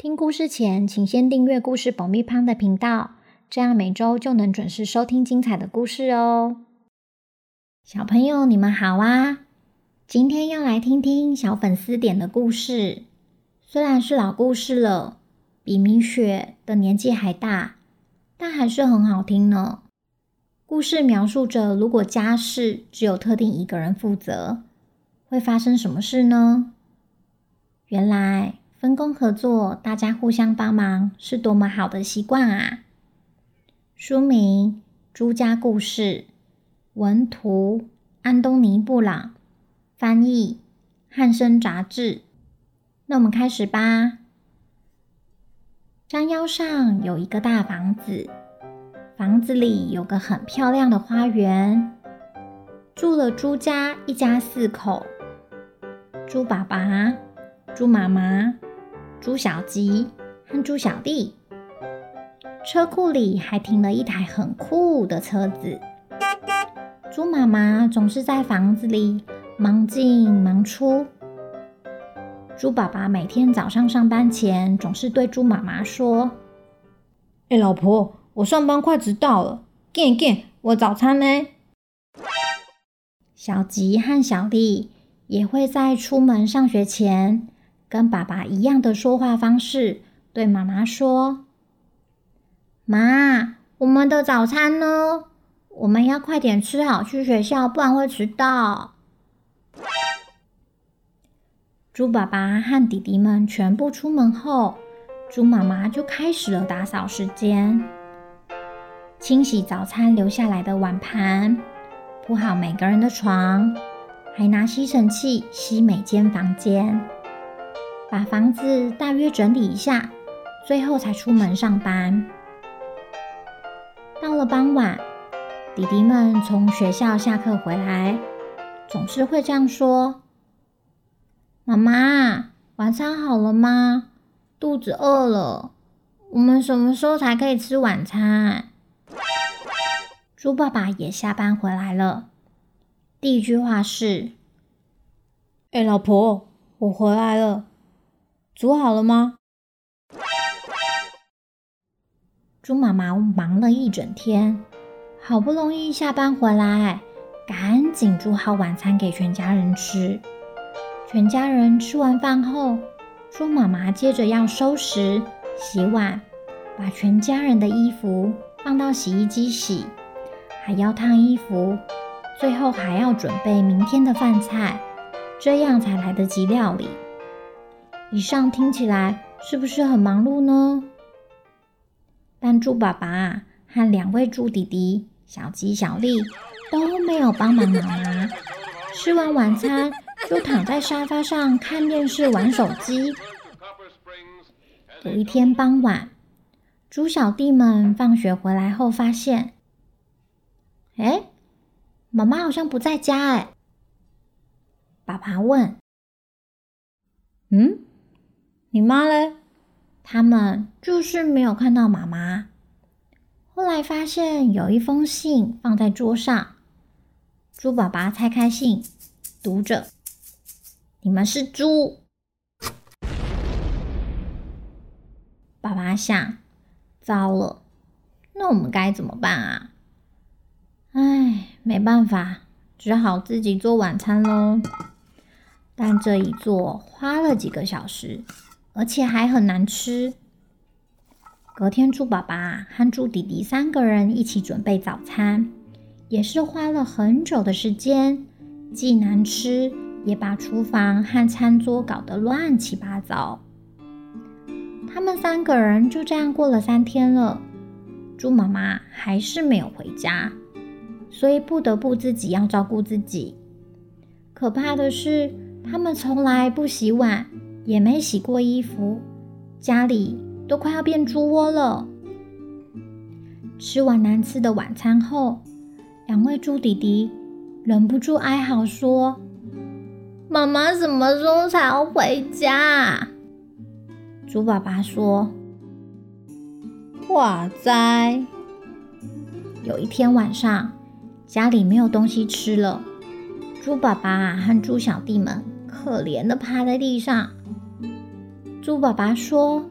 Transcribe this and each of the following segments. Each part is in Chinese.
听故事前，请先订阅故事爆米花的频道，这样每周就能准时收听精彩的故事哦。小朋友，你们好啊！今天要来听听小粉丝点的故事。虽然是老故事了，比米雪的年纪还大，但还是很好听呢。故事描述着，如果家事只有特定一个人负责，会发生什么事呢？原来分工合作，大家互相帮忙，是多么好的习惯啊！书名《朱家故事》。文图：安东尼·布朗，翻译：汉声杂志。那我们开始吧。山腰上有一个大房子，房子里有个很漂亮的花园，住了朱家一家四口：猪爸爸、猪妈妈、猪小吉和猪小弟。车库里还停了一台很酷的车子。猪妈妈总是在房子里忙进忙出。猪爸爸每天早上上班前总是对猪妈妈说：“哎，老婆，我上班快迟到了，给给我早餐呢。”小吉和小弟也会在出门上学前，跟爸爸一样的说话方式对妈妈说：“妈，我们的早餐呢？”我们要快点吃好去学校，不然会迟到。猪爸爸和弟弟们全部出门后，猪妈妈就开始了打扫时间，清洗早餐留下来的碗盘，铺好每个人的床，还拿吸尘器吸每间房间，把房子大约整理一下，最后才出门上班。到了傍晚。弟弟们从学校下课回来，总是会这样说：“妈妈，晚餐好了吗？肚子饿了。我们什么时候才可以吃晚餐？”猪爸爸也下班回来了，第一句话是：“哎，老婆，我回来了，煮好了吗？”猪妈妈忙了一整天。好不容易下班回来，赶紧煮好晚餐给全家人吃。全家人吃完饭后，猪妈妈接着要收拾、洗碗，把全家人的衣服放到洗衣机洗，还要烫衣服，最后还要准备明天的饭菜，这样才来得及料理。以上听起来是不是很忙碌呢？但猪爸爸和两位猪弟弟，小吉、小丽都没有帮忙妈妈，吃完晚餐就躺在沙发上看电视、玩手机。有一天傍晚，猪小弟们放学回来后发现，哎，妈妈好像不在家哎。爸爸问：“嗯，你妈嘞？”他们就是没有看到妈妈。后来发现有一封信放在桌上，猪爸爸拆开信，读着：“你们是猪。”爸爸想：“糟了，那我们该怎么办啊？”唉，没办法，只好自己做晚餐喽。但这一做花了几个小时，而且还很难吃。隔天，猪爸爸和猪弟弟三个人一起准备早餐，也是花了很久的时间，既难吃，也把厨房和餐桌搞得乱七八糟。他们三个人就这样过了三天了，猪妈妈还是没有回家，所以不得不自己要照顾自己。可怕的是，他们从来不洗碗，也没洗过衣服，家里。都快要变猪窝了。吃完难吃的晚餐后，两位猪弟弟忍不住哀嚎说：“妈妈什么时候才要回家？”猪爸爸说：“哇哉！有一天晚上，家里没有东西吃了，猪爸爸和猪小弟们可怜的趴在地上。猪爸爸说：‘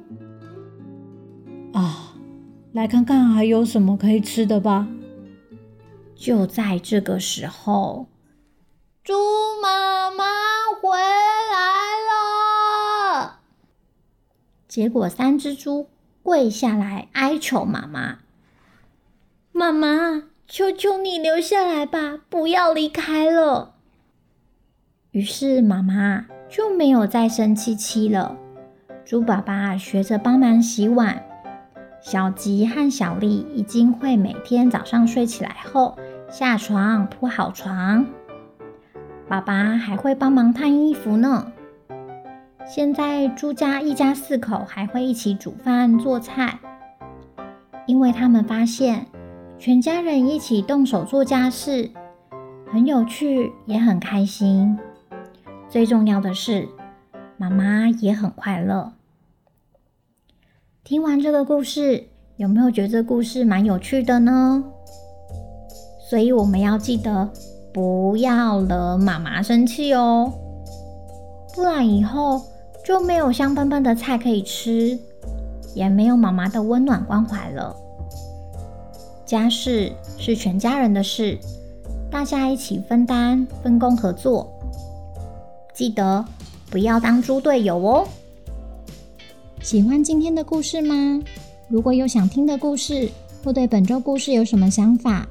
啊。’”来看看还有什么可以吃的吧。就在这个时候，猪妈妈回来了。结果三只猪跪下来哀求妈妈：“妈妈，求求你留下来吧，不要离开了。”于是妈妈就没有再生气气了。猪爸爸学着帮忙洗碗。小吉和小丽已经会每天早上睡起来后下床铺好床，爸爸还会帮忙烫衣服呢。现在猪家一家四口还会一起煮饭做菜，因为他们发现全家人一起动手做家事很有趣，也很开心。最重要的是，妈妈也很快乐。听完这个故事，有没有觉得这故事蛮有趣的呢？所以我们要记得不要惹妈妈生气哦，不然以后就没有香喷喷的菜可以吃，也没有妈妈的温暖关怀了。家事是全家人的事，大家一起分担、分工合作，记得不要当猪队友哦。喜欢今天的故事吗？如果有想听的故事，或对本周故事有什么想法，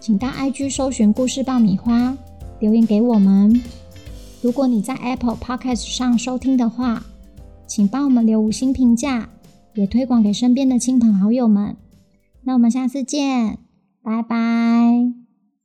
请到 IG 搜寻故事爆米花留言给我们。如果你在 Apple Podcast 上收听的话，请帮我们留五星评价，也推广给身边的亲朋好友们。那我们下次见，拜拜。